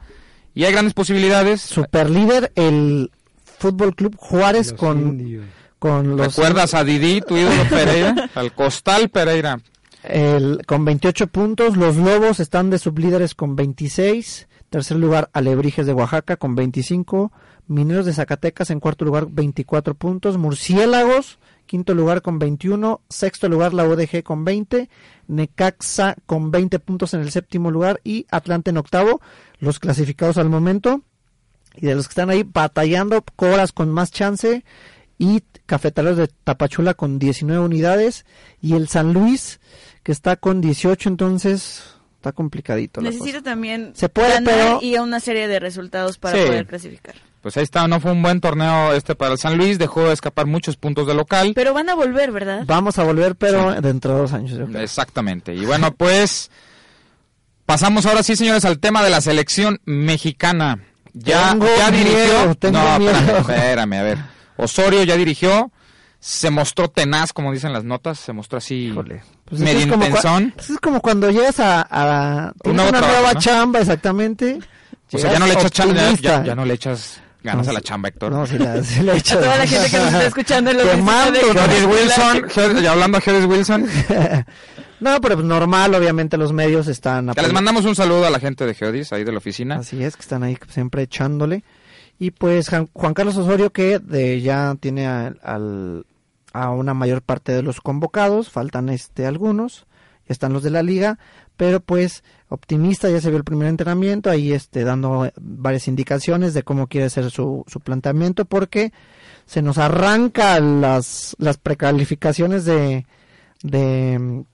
Y hay grandes posibilidades. super líder el Fútbol Club Juárez Los con, indios. con los ¿Recuerdas a Didi, tu ídolo Pereira? *laughs* Al Costal Pereira. El, con 28 puntos, los Lobos están de sublíderes con 26. Tercer lugar, Alebrijes de Oaxaca con 25. Mineros de Zacatecas en cuarto lugar, 24 puntos. Murciélagos, quinto lugar con 21. Sexto lugar, la UDG con 20. Necaxa con 20 puntos en el séptimo lugar. Y Atlante en octavo, los clasificados al momento. Y de los que están ahí batallando, Coras con más chance. Y Cafetaleros de Tapachula con 19 unidades. Y el San Luis, que está con 18, entonces está complicadito. Necesita también Se puede, ganar pero- y a una serie de resultados para Sí. poder clasificar. Pues ahí está, no fue un buen torneo este para el San Luis, dejó escapar muchos puntos de local. Pero van a volver, ¿verdad? Vamos a volver, pero dentro de dos años. yo creo. Exactamente. Y bueno, pues pasamos ahora sí, señores, al tema de la selección mexicana. Ya, Tengo ya dirigió. miedo, tengo no, miedo. Espérame, espérame, a ver. Osorio ya dirigió, se mostró tenaz, como dicen las notas, se mostró así Híjole. Pues medio es como, cua- intensón. pues es como cuando llegas a, a tienes una trabajo, nueva ¿no? chamba, exactamente. O sea, ya no le echas chamba, ya, ya- ya no le echas ganas a la chamba, Héctor. No, sí, la, sí le *laughs* echas. A toda la gente que nos está escuchando en la de- Geodis Wilson, ya hablando a Geodis Wilson, *laughs* No, pero pues normal, obviamente los medios están que les mandamos un saludo a la gente de Geodis, ahí de la oficina. Así es, que están ahí siempre echándole. Y pues Juan Carlos Osorio que de, ya tiene a, al- a una mayor parte de los convocados, faltan este algunos, están los de la liga, pero pues optimista, ya se vio el primer entrenamiento, ahí este dando varias indicaciones de cómo quiere ser su, su planteamiento, porque se nos arranca las, las precalificaciones de, de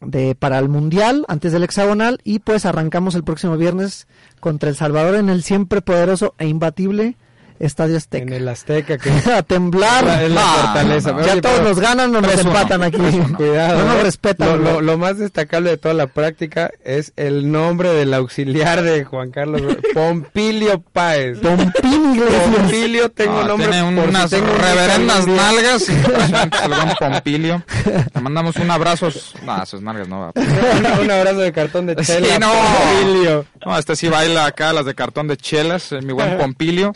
de para el mundial antes del hexagonal y pues arrancamos el próximo viernes contra el Salvador en el siempre poderoso e imbatible Estadio En Azteca. el Azteca, que *laughs* a temblar. es la Ah, fortaleza. no, no. ya Oye, todos pero- nos ganan o nos *laughs* 3-1. empatan aquí. Cuidado. No nos ¿eh? respetan. Lo, lo- güey. lo más destacable de toda la práctica es el nombre del auxiliar de Juan Carlos, *laughs* Pompilio Páez. Pompín Iglesias. Pompilio, tengo Ah, nombre. tiene por si unas tengo un reverendas día. nalgas. Impresionante, el buen Pompilio. Le mandamos un abrazo. No, sus nalgas no va. un, un abrazo de cartón de Sí, chela. no. Pompilio. No, este sí baila acá las de cartón de chelas, eh, mi buen Pompilio.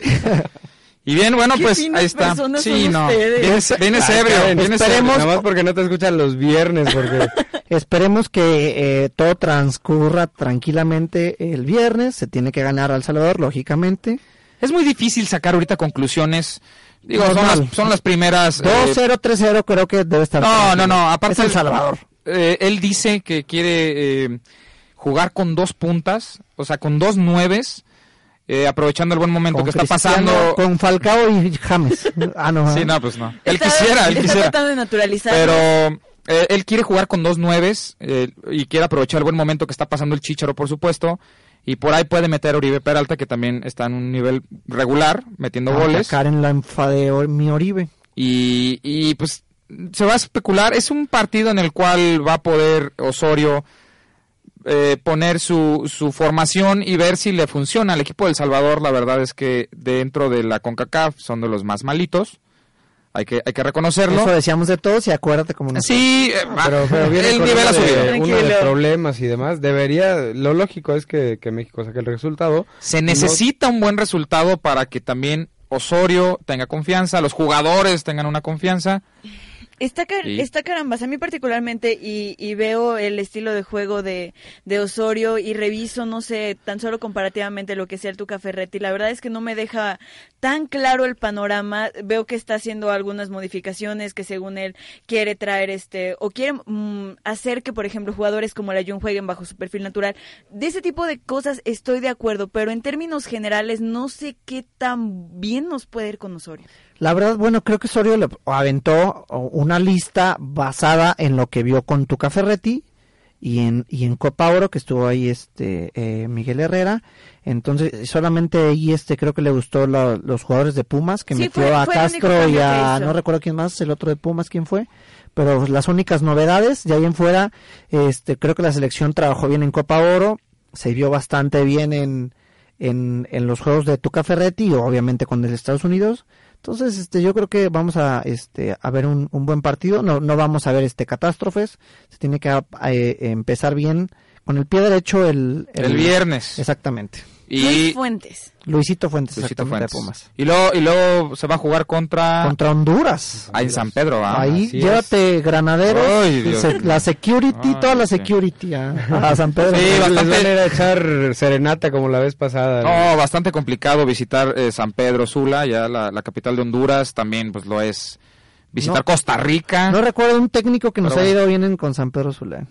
Y bien, bueno, Qué pues ahí está. personas Sí, no. Vienes, vienes Ay, ebrio, Karen, vienes esperemos- ebrio. Nada más porque no te escuchan los viernes, porque *laughs* Esperemos que eh, todo transcurra tranquilamente el viernes. Se tiene que ganar al Salvador, lógicamente. Es muy difícil sacar ahorita conclusiones. Digo, son las, son las primeras. eh, 2-0, 3-0 creo que debe estar. No, tranquilo. no, no, aparte Es el el- Salvador. eh, él dice que quiere eh, jugar con dos puntas, o sea, con dos nueves, eh, aprovechando el buen momento Con que está Cristiano, pasando. Con Falcao y James. Ah, no. Sí, ah. no, pues no. Él Está- quisiera, él está quisiera. tratando de naturalizar. Pero eh, él quiere jugar con dos nueves eh, y quiere aprovechar el buen momento que está pasando el Chicharo, por supuesto. Y por ahí puede meter a Oribe Peralta, que también está en un nivel regular, metiendo goles. Karen la enfa de Or- mi Oribe. Y, y pues se va a especular. Es un partido en el cual va a poder Osorio eh, poner su, su formación y ver si le funciona. El equipo del Salvador, la verdad es que dentro de la CONCACAF son de los más malitos. Hay que, hay que reconocerlo. Eso decíamos de todos y acuérdate como nos Sí, eh, va, Pero, pero viene el nivel ha de- subido. Uno de problemas y demás. Debería, lo lógico es que, que México saque el resultado. Se necesita un buen resultado para que también Osorio tenga confianza, los jugadores tengan una confianza. Está, car- Sí. está carambas, a mí particularmente, y, y veo el estilo de juego de, de Osorio y reviso, no sé, tan solo comparativamente lo que sea el Tuca Ferretti. La verdad es que no me deja tan claro el panorama. Veo que está haciendo algunas modificaciones que según él quiere traer este, o quiere mm, hacer que, por ejemplo, jugadores como la Jun jueguen bajo su perfil natural. De ese tipo de cosas estoy de acuerdo, pero en términos generales no sé qué tan bien nos puede ir con Osorio. La verdad, bueno, creo que Osorio le aventó una lista basada en lo que vio con Tuca Ferretti y en, y en Copa Oro, que estuvo ahí este eh, Miguel Herrera. Entonces, solamente ahí este creo que le gustó la- los jugadores de Pumas, que Sí, metió fue- a fue Castro y a, no recuerdo quién más, el otro de Pumas, quién fue. Pero las únicas novedades, de ahí en fuera, este creo que la selección trabajó bien en Copa Oro, se vio bastante bien en, en, en los juegos de Tuca Ferretti, obviamente con el Estados Unidos. Entonces, este, yo creo que vamos a, este, a ver un, un buen partido. No, no vamos a ver, este, catástrofes. Se tiene que eh, empezar bien con el pie derecho el, El viernes. Exactamente. Luis Y Fuentes. Luisito Fuentes, Luisito Fuentes. de Pumas. Y luego, y luego se va a jugar contra, Contra Honduras. ahí en San Pedro, ¿va? Ahí, así es. llévate granaderos, Ay, se- la security, Ay, toda la security a, *laughs* a San Pedro. Sí, Les bastante- van a ir a echar serenata como la vez pasada. No, bastante complicado visitar eh, San Pedro Sula, ya la, la capital de Honduras, también pues lo es visitar No. Costa Rica. No recuerdo un técnico que nos Pero haya bueno. ido bien en- con San Pedro Sula.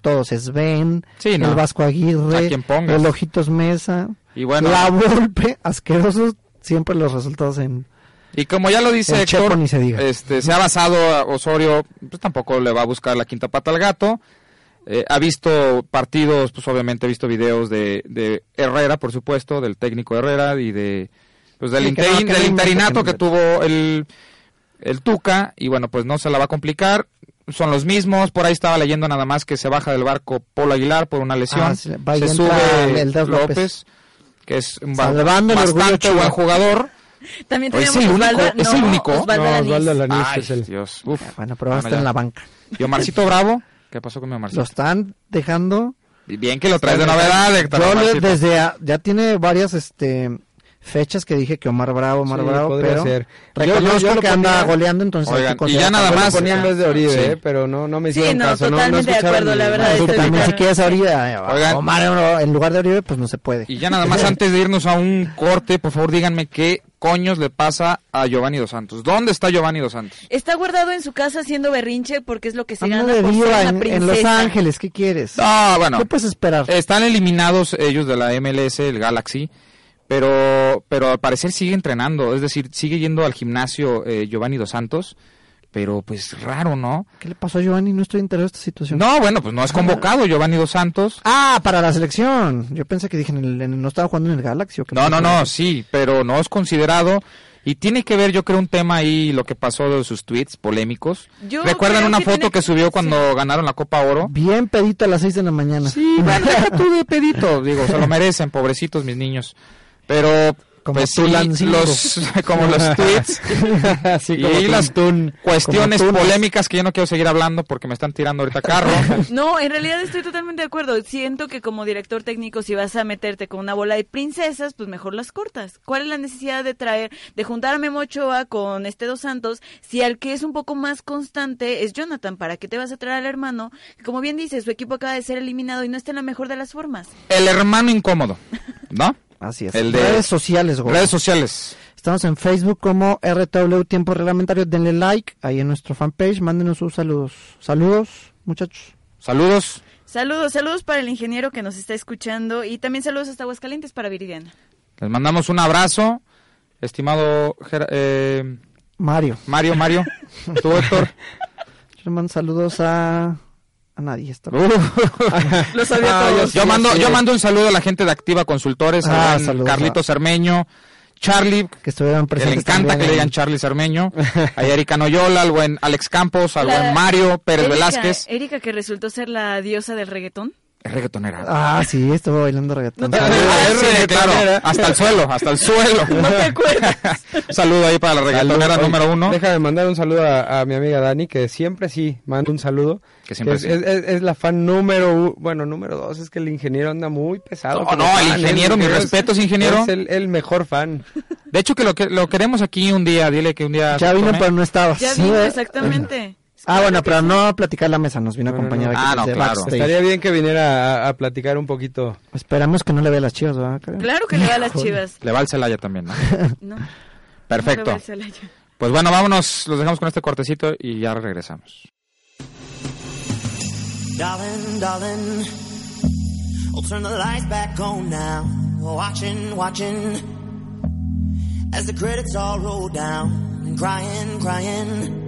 Todos, Sí, no. el Vasco Aguirre, el Ojitos Mesa, y bueno, la Volpe, asquerosos siempre los resultados en... y como ya lo dice Héctor, ni se diga. este, se ha basado a Osorio, pues tampoco le va a buscar la quinta pata al gato. Eh, ha visto partidos, pues obviamente ha visto videos de, de Herrera, por supuesto, del técnico Herrera y de pues del, Sí, que no, interin- que no del invente, interinato que que tuvo el, el Tuca y bueno, pues no se la va a complicar. Son los mismos, por ahí estaba leyendo nada más que se baja del barco Polo Aguilar por una lesión. Ah, sí, se sube el Dos López. López. que es un ba- Salvando el orgullo bastante buen jugador. También tenemos ¿es el único? Osvaldo, ¿Es no, el único? Osvaldo No. Osvaldo Ay, es el... Dios. Uf. Bueno, pero va a Bueno, estar en ya. la banca. Y Omarcito Bravo, ¿qué pasó con mi Omarcito? Lo están dejando... Bien que lo traes de novedad, Héctor. Yo desde... a- ya tiene varias este fechas que dije que Omar Bravo, Omar Sí, Bravo, podría pero ser. Yo- yo- reconozco yo lo que anda goleando, entonces... Oigan, y ya nada Yo lo más. ponía en vez de Oribe, Sí. eh, pero no, no me Sí, hicieron no, caso. no- no totalmente de acuerdo, la verdad, Sí, estoy también si quieres ahorita, eh, Oigan. Omar en- en lugar de Oribe, pues no se puede. Y ya nada más *laughs* antes de irnos a un corte, por favor díganme qué coños le pasa a Giovanni Dos Santos. ¿Dónde está Giovanni Dos Santos? Está guardado en su casa haciendo berrinche porque es lo que se Anda gana de por ser una en, en. Los Ángeles, ¿qué quieres? Ah, bueno. ¿Qué puedes esperar? Están eliminados ellos de la MLS, el Galaxy, pero, pero al parecer sigue entrenando, es decir, sigue yendo al gimnasio eh, Giovanni Dos Santos, pero pues raro, ¿no? ¿Qué le pasó a Giovanni? No estoy enterado de esta situación. No, bueno, pues no es convocado Giovanni Dos Santos. Ah, para la selección. Yo pensé que dije, en el- en- no estaba jugando en el Galaxy. ¿o qué No, no, no, sí, pero no es considerado. Y tiene que ver, yo creo, un tema ahí, lo que pasó de sus tweets polémicos. Yo ¿Recuerdan una que foto tiene- que subió cuando ganaron la Copa Oro? Bien pedito a las 6 de la mañana. Sí, bueno, deja *laughs* tú de pedito, digo, se lo merecen, pobrecitos mis niños. Pero, Como pues sí, los, *laughs* como los *laughs* tweets y las cuestiones polémicas que yo no quiero seguir hablando porque me están tirando ahorita carro. *laughs* No, en realidad estoy totalmente de acuerdo. Siento que como director técnico, si vas a meterte con una bola de princesas, pues mejor las cortas. ¿Cuál es la necesidad de traer, de juntar a Memo Ochoa con este Dos Santos, si al que es un poco más constante es Jonathan? ¿Para qué te vas a traer al hermano? Que como bien dices, su equipo acaba de ser eliminado y no está en la mejor de las formas. El hermano incómodo, ¿no? Así es. El de- Redes sociales, güey. Redes sociales. Estamos en Facebook como RTW Tiempo Reglamentario. Denle like ahí en nuestro fanpage. Mándenos sus saludos. Saludos, muchachos. Saludos. Saludos, saludos para el ingeniero que nos está escuchando y también saludos hasta Aguascalientes para Viridiana. Les mandamos un abrazo, estimado Ger- eh, Mario. Mario, Mario. *laughs* Tú, Héctor. Yo le mando saludos a, a nadie. Está *laughs* Lo sabía Ah, todos. sí, yo mando, yo mando un saludo a la gente de Activa Consultores, Ah, a buen saludos Carlitos Cermeño, Charlie, que estuvieron que le presentes. encanta que le digan Charlie Cermeño, a Erika Noyola, al buen Alex Campos, al La- buen Mario Pérez Erika- Velázquez. Erika que resultó ser la diosa del reggaetón. Es reggaetonera. Ah, sí, estuvo bailando reggaetón. No te Ah, claro, hasta el suelo, hasta el suelo. *laughs* No te acuerdas. *laughs* Saludo ahí para la reggaetonera Salud. número uno. Déjame mandar un saludo a, a mi amiga Dani, que siempre sí, manda un saludo. Que siempre es, sí. es- es- es la fan número uno, bueno, número dos, es que el ingeniero anda muy pesado. No, no, el ingeniero, mis respetos, ingeniero. Es el, el mejor fan. De hecho que lo que lo queremos aquí un día, dile que un día Ya vino, tome. pero no estaba. Ya vino, exactamente. Ah, bueno, pero no a platicar la mesa, nos vino a No, acompañar no. aquí Ah, no, claro. backstage. Estaría bien que viniera a, a platicar un poquito. Esperamos que no le vea las chivas, ¿verdad? Karen? Claro que le va a las *laughs* chivas. Le va al Celaya también, ¿no? *laughs* No, Perfecto. no le va al Celaya. Pues bueno, vámonos, los dejamos con este cortecito y ya regresamos. Darling, darling, I'll turn the lights back on now. Watching, watching, as the credits all roll down. And crying, crying,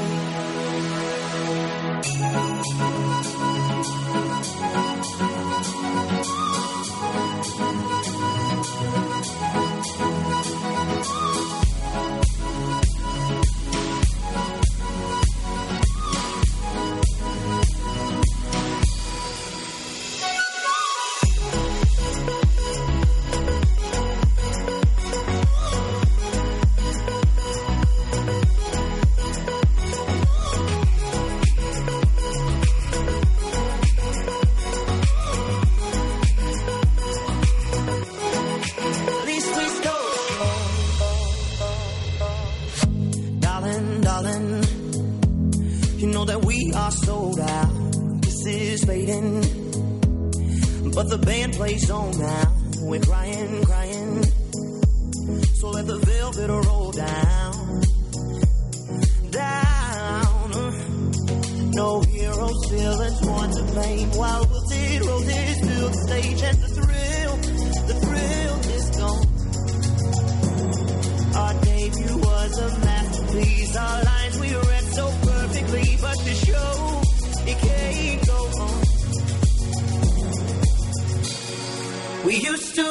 To blame. While wilted roses fill the stage, and the thrill, the thrill is gone. Our debut was a masterpiece. Our lines we read so perfectly, but the show it can't go on. We used to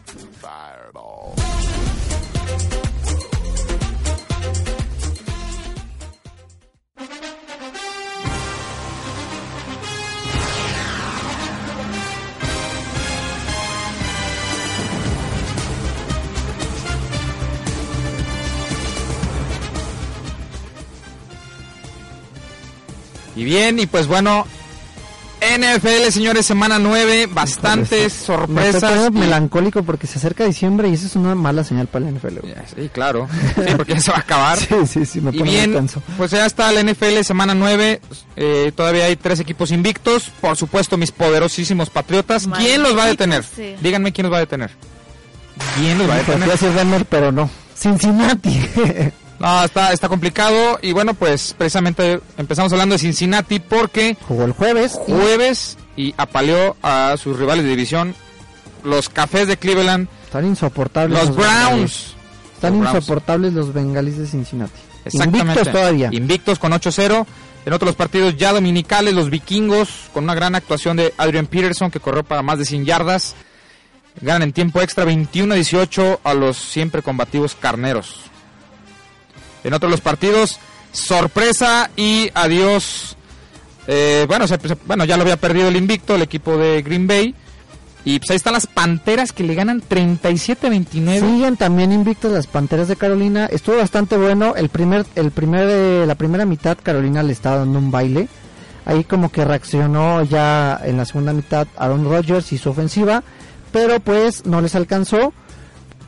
Y bien, y pues bueno, NFL, señores, semana 9, bastantes sorpresas. y- melancólico porque se acerca diciembre y eso es una mala señal para la NFL. güey. Ya, Sí, claro. Sí, porque ya se va a acabar. *laughs* Sí, sí, sí, me Y bien, pues ya está la NFL semana 9. eh, todavía hay tres equipos invictos. Por supuesto, mis poderosísimos Patriotas. ¿Quién los va a detener? Díganme quién los va a detener. ¿Quién los va a *laughs* Pues detener? decir Denver, pero no. Cincinnati. *laughs* No, está, está complicado. Y bueno, pues precisamente empezamos hablando de Cincinnati porque Jugó el jueves. y jueves y apaleó a sus rivales de división, los Cafés de Cleveland, Están insoportables. los Browns. Están Los Browns. insoportables los bengalis de Cincinnati. Exactamente. Invictos todavía. Invictos con 8-0. En otros partidos ya dominicales, los vikingos, con una gran actuación de Adrian Peterson, que corrió para más de 100 yardas. Ganan en tiempo extra 21-18 a los siempre combativos carneros. En otros los partidos, sorpresa y adiós. Eh, bueno, se- bueno, ya lo había perdido el invicto, el equipo de Green Bay. Y pues ahí están las Panteras que le ganan 37-29. Siguen también invictos las Panteras de Carolina. Estuvo bastante bueno. El primer, el primer, eh, la primera mitad Carolina le estaba dando un baile. Ahí como que reaccionó ya en la segunda mitad Aaron Rodgers y su ofensiva, pero pues no les alcanzó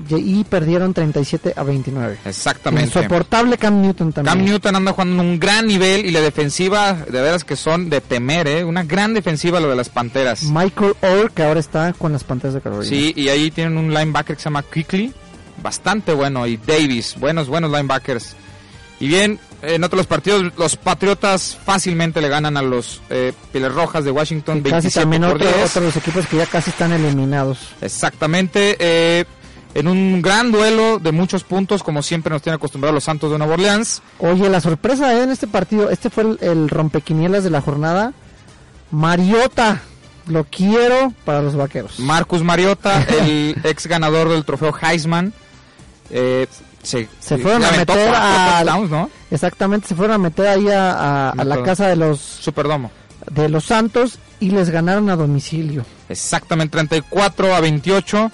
y, y perdieron 37 a 29. Exactamente. Insoportable Cam Newton también. Cam Newton anda jugando en un gran nivel y la defensiva, de veras que son de temer, ¿eh? Una gran defensiva lo de las Panteras. Michael Orr que ahora está con las Panteras de Carolina. Sí, y ahí tienen un linebacker que se llama Quickly, bastante bueno, y Davis, buenos, buenos linebackers. Y bien, en otros partidos, los Patriotas fácilmente le ganan a los eh, Pieles Rojas de Washington, Y casi 27 también por otro, 10. otro de los equipos que ya casi están eliminados. Exactamente. eh, en un gran duelo de muchos puntos, como siempre nos tienen acostumbrados los Santos de Nueva Orleans. Oye, la sorpresa eh, en este partido, este fue el, el rompequinielas de la jornada. Mariota, lo quiero para los vaqueros. Marcus Mariota, *laughs* el ex ganador del trofeo Heisman, eh, se, Se fueron a meter a- touchdowns, ¿no? Exactamente, se fueron a meter ahí a, a- a Me la casa de los Superdomo. de los Santos y les ganaron a domicilio. Exactamente, 34 a 28.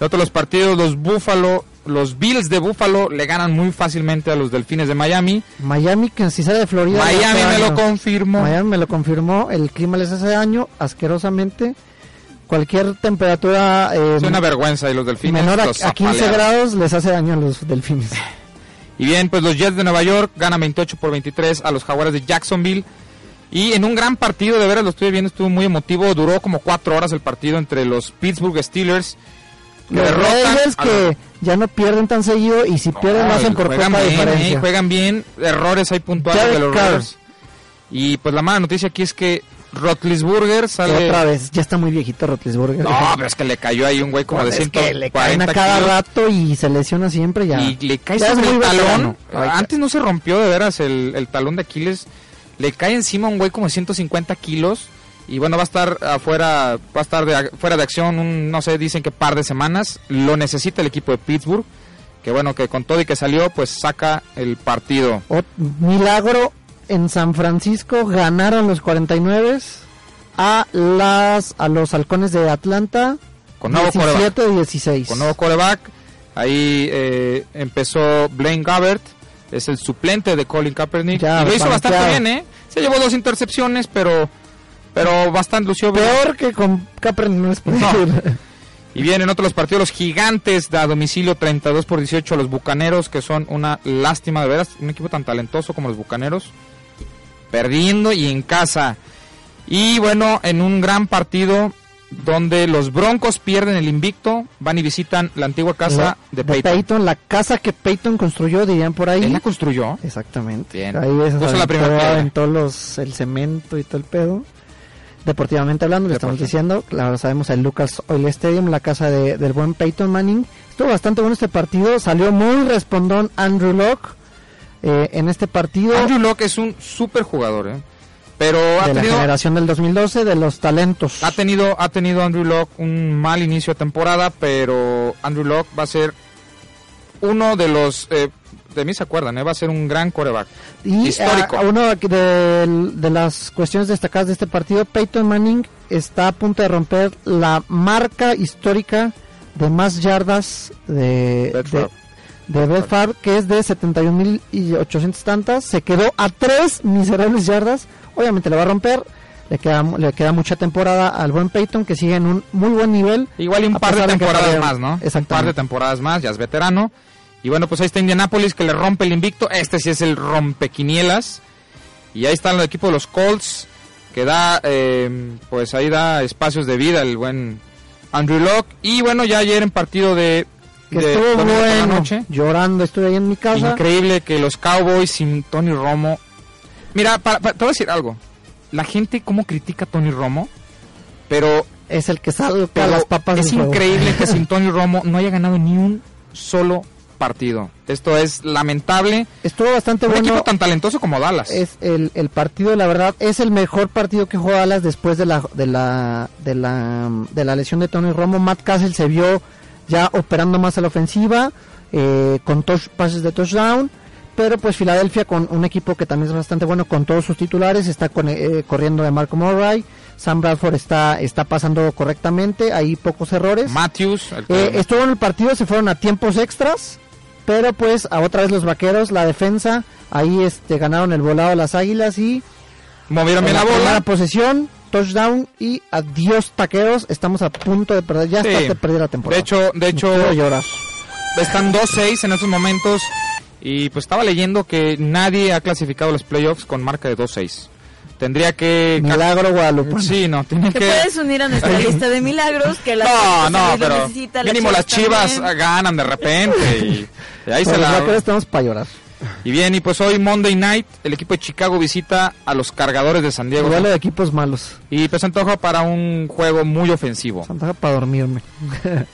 De otros los partidos, los Buffalo, los Bills de Buffalo le ganan muy fácilmente a los Delfines de Miami. Miami, que si sale de Florida. Miami me lo daño. confirmó. Miami me lo confirmó, el clima les hace daño asquerosamente. Cualquier temperatura eh, Es una vergüenza y los Delfines menor a, los a 15 apalearon. grados les hace daño a los delfines. Y bien, pues los Jets de Nueva York ganan 28 por 23 a los Jaguares de Jacksonville. Y en un gran partido, de veras lo estuve viendo, estuvo muy emotivo. Duró como cuatro horas el partido entre los Pittsburgh Steelers. Los a que ya no pierden tan seguido y si pierden lo hacen por juegan poca bien, diferencia. eh, juegan bien, errores hay puntuales Derek de los. Raiders. Y pues la mala noticia aquí es que Rotlisburger sale... Otra vez, ya está muy viejito Rotlisburger. No, pero es que le cayó ahí un güey como de es que le caen 140 a cada kilos. rato y se lesiona siempre ya. Y le cae sobre el talón. Ay, Antes no se rompió de veras el, el talón de Aquiles. Le cae encima un güey como de 150 kilos. Y bueno, va a estar afuera, va a estar de, fuera de acción un, no sé, dicen que par de semanas. Lo necesita el equipo de Pittsburgh. Que bueno, que con todo y que salió, pues saca el partido. Milagro en San Francisco ganaron los 49 a las a los halcones de Atlanta Con nuevo quarterback. 17-16. Con nuevo coreback. Ahí eh, empezó Blaine Gabbert. Es el suplente de Colin Kaepernick. Ya, y lo hizo bastante bien, ¿eh? Se llevó dos intercepciones, pero pero bastante lució. Peor que con Kaepernick no les No. *laughs* Y bien, en otros partidos, los gigantes de a domicilio 32 por 18 a los bucaneros, que son una lástima de veras. Un equipo tan talentoso como los bucaneros, perdiendo y en casa. Y bueno, en un gran partido donde los broncos pierden el invicto, van y visitan la antigua casa de Peyton. la casa que Peyton construyó, dirían por ahí. ¿Él la construyó? Exactamente. Bien. Ahí es la primera aventó los, el cemento y todo el pedo. Deportivamente hablando, le estamos diciendo, claro, sabemos el Lucas Oil Stadium, la casa de- del buen Peyton Manning. Estuvo bastante bueno este partido, salió muy respondón Andrew Locke eh, en este partido Andrew Locke es un super jugador, ¿eh? Pero ha de la tenido, generación del 2012, de los talentos. ha tenido ha tenido Andrew Locke un mal inicio de temporada, pero Andrew Locke va a ser uno de los eh, de mí se acuerdan, ¿eh? va a ser un gran coreback. Y histórico. a- a uno de, de las cuestiones destacadas de este partido, Peyton Manning está a punto de romper la marca histórica de más yardas de, de, de que es de 71.800 tantas. Se quedó a tres miserables yardas. Obviamente le va a romper. Le queda, le queda mucha temporada al buen Peyton, que sigue en un muy buen nivel. Igual y un par de temporadas más, ¿no? Un par de Exactamente. temporadas más, ya es veterano. Y bueno, pues ahí está Indianapolis que le rompe el invicto. Este sí es el rompequinielas. Y ahí está el equipo de los Colts que da, eh, pues ahí da espacios de vida el buen Andrew Locke. Y bueno, ya ayer en partido de, Que de estuvo bueno. noche. Llorando, estuve ahí en mi casa. Increíble que los Cowboys sin Tony Romo. Mira, para, para- te voy a decir algo. La gente cómo critica a Tony Romo, pero, Es el que salga pero las papas es increíble que *laughs* sin Tony Romo no haya ganado ni un solo partido. Esto es lamentable. Estuvo bastante Un bueno. equipo tan talentoso como Dallas. Es el, el partido, la verdad, es el mejor partido que jugó Dallas después de la, de la, de la, de la lesión de Tony Romo. Matt Castle se vio ya operando más a la ofensiva, eh, con touch- pases de touchdown. Pero pues Filadelfia con un equipo que también es bastante bueno con todos sus titulares, está con- eh, corriendo de Marco Murray, Sam Bradford está, está pasando correctamente, hay pocos errores. Matthews. el Eh, estuvo en el partido, se fueron a tiempos extras, pero pues a otra vez los vaqueros, la defensa, ahí este ganaron el volado a las águilas y movieron bien en la la bola. posesión, touchdown y adiós taqueros, estamos a punto de perder, ya Sí. está de perder la temporada. De hecho, de hecho, llorar. están 2-6 en estos momentos. Y pues estaba leyendo que nadie ha clasificado los playoffs con marca de 2-6. Tendría que... Milagro Guadalupe. Sí, no, tienen Te que... puedes unir a nuestra lista de milagros que la No, no, pero necesita, mínimo las chivas también. ganan de repente y *laughs* ahí se estamos para llorar. Y bien, y pues hoy Monday Night, el equipo de Chicago visita a los cargadores de San Diego. Duelo de equipos malos. Y pues antoja para un juego muy ofensivo. Antoja para dormirme.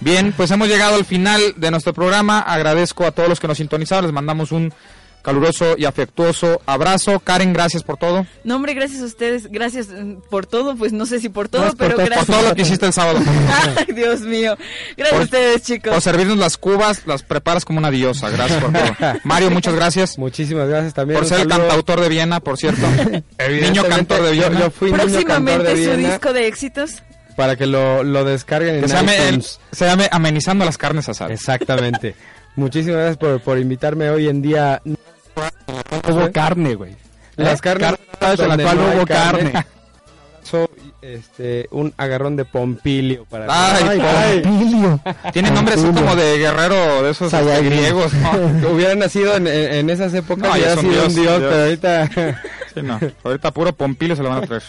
Bien, pues hemos llegado al final de nuestro programa. Agradezco a todos los que nos sintonizaron. Les mandamos un caluroso y afectuoso abrazo. Karen, gracias por todo. No, hombre, gracias a ustedes, gracias mm, por todo, pues no sé si por todo, pero por gracias. Por todo lo que hiciste el sábado. *laughs* Ay, Dios mío. Gracias Por- a ustedes, chicos. Por servirnos las cubas, las preparas como una diosa. Gracias por todo. *laughs* Mario, muchas gracias. Muchísimas gracias también. Por ser el cantautor de Viena, por cierto. *laughs* Niño cantor de Viena. yo fui niño cantor de Próximamente su Viena disco de éxitos. para que lo, lo descarguen que en se llame, el- se llame Amenizando las carnes asadas. Exactamente. Muchísimas gracias por, por invitarme hoy en día. Hubo carne, güey. Las carnes en la cual no hubo carne. Este, un agarrón de Pompilio para Ay, Ay, Pompilio. Tiene nombres así como de guerrero de esos este, griegos. ¿no? *laughs* que hubieran nacido en, en- en esas épocas No, ya hubiera son sido dios, un dios, dios. pero ahorita *laughs* Sí, no. Ahorita puro Pompilio se lo van a traer.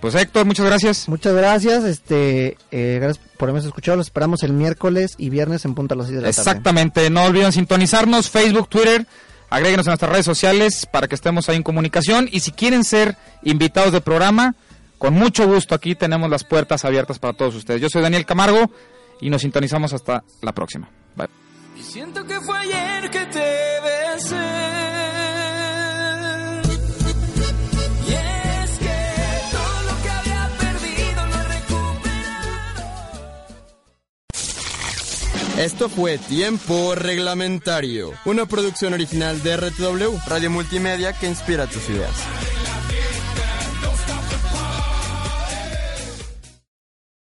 Pues Héctor, muchas gracias. Muchas gracias, este, eh, gracias por habernos escuchado, los esperamos el miércoles y viernes en punto a las 6 de la tarde. Exactamente, no olviden sintonizarnos, Facebook, Twitter, agréguenos a nuestras redes sociales para que estemos ahí en comunicación y si quieren ser invitados del programa, con mucho gusto aquí tenemos las puertas abiertas para todos ustedes. Yo soy Daniel Camargo y nos sintonizamos hasta la próxima. Bye. Siento que fue ayer que te besé. Esto fue Tiempo Reglamentario, una producción original de RTW, Radio Multimedia que inspira tus ideas.